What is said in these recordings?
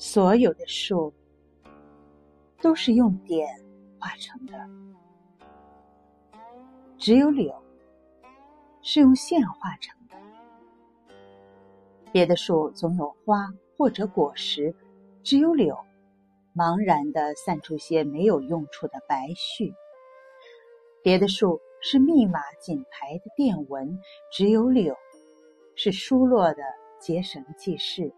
所有的树都是用点画成的，只有柳是用线画成的。别的树总有花或者果实，只有柳茫然的散出些没有用处的白絮。别的树是密码紧排的电文，只有柳是疏落的结绳记事。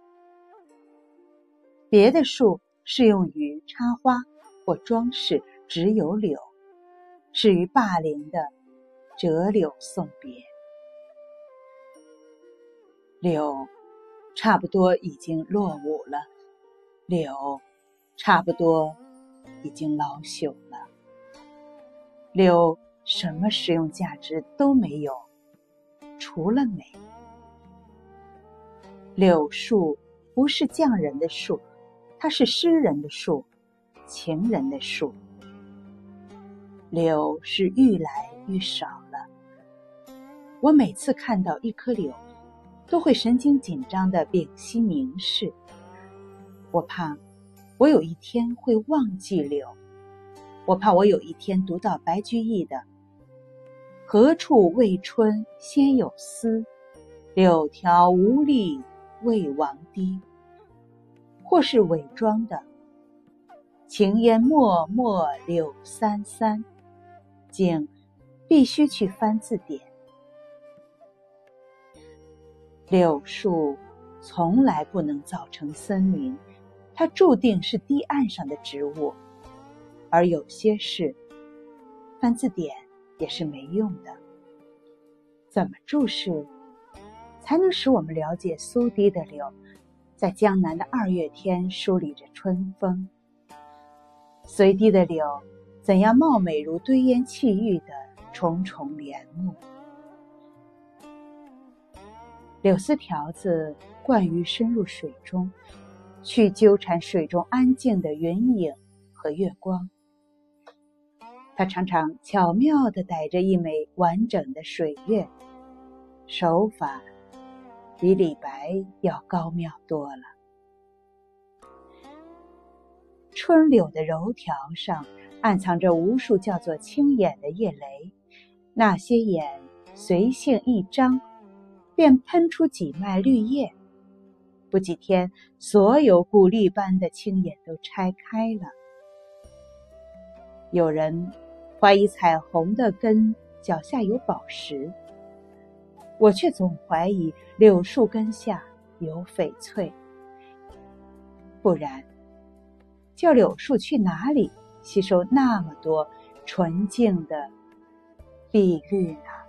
别的树适用于插花或装饰，只有柳是于霸凌的折柳送别。柳差不多已经落伍了，柳差不多已经老朽了。柳什么实用价值都没有，除了美。柳树不是匠人的树。它是诗人的树，情人的树。柳是愈来愈少了。我每次看到一棵柳，都会神经紧张的屏息凝视。我怕我有一天会忘记柳，我怕我有一天读到白居易的“何处未春先有思，柳条无力未亡堤”。或是伪装的“情烟漠漠柳三三”，竟必须去翻字典。柳树从来不能造成森林，它注定是堤岸上的植物。而有些事，翻字典也是没用的。怎么注释，才能使我们了解苏堤的柳？在江南的二月天，梳理着春风。随堤的柳，怎样貌美如堆烟砌玉的重重帘幕？柳丝条子惯于深入水中，去纠缠水中安静的云影和月光。他常常巧妙地逮着一枚完整的水月，手法。比李白要高妙多了。春柳的柔条上暗藏着无数叫做青眼的叶蕾，那些眼随性一张，便喷出几脉绿叶。不几天，所有古丽般的青眼都拆开了。有人怀疑彩虹的根脚下有宝石。我却总怀疑柳树根下有翡翠，不然，叫柳树去哪里吸收那么多纯净的碧绿呢？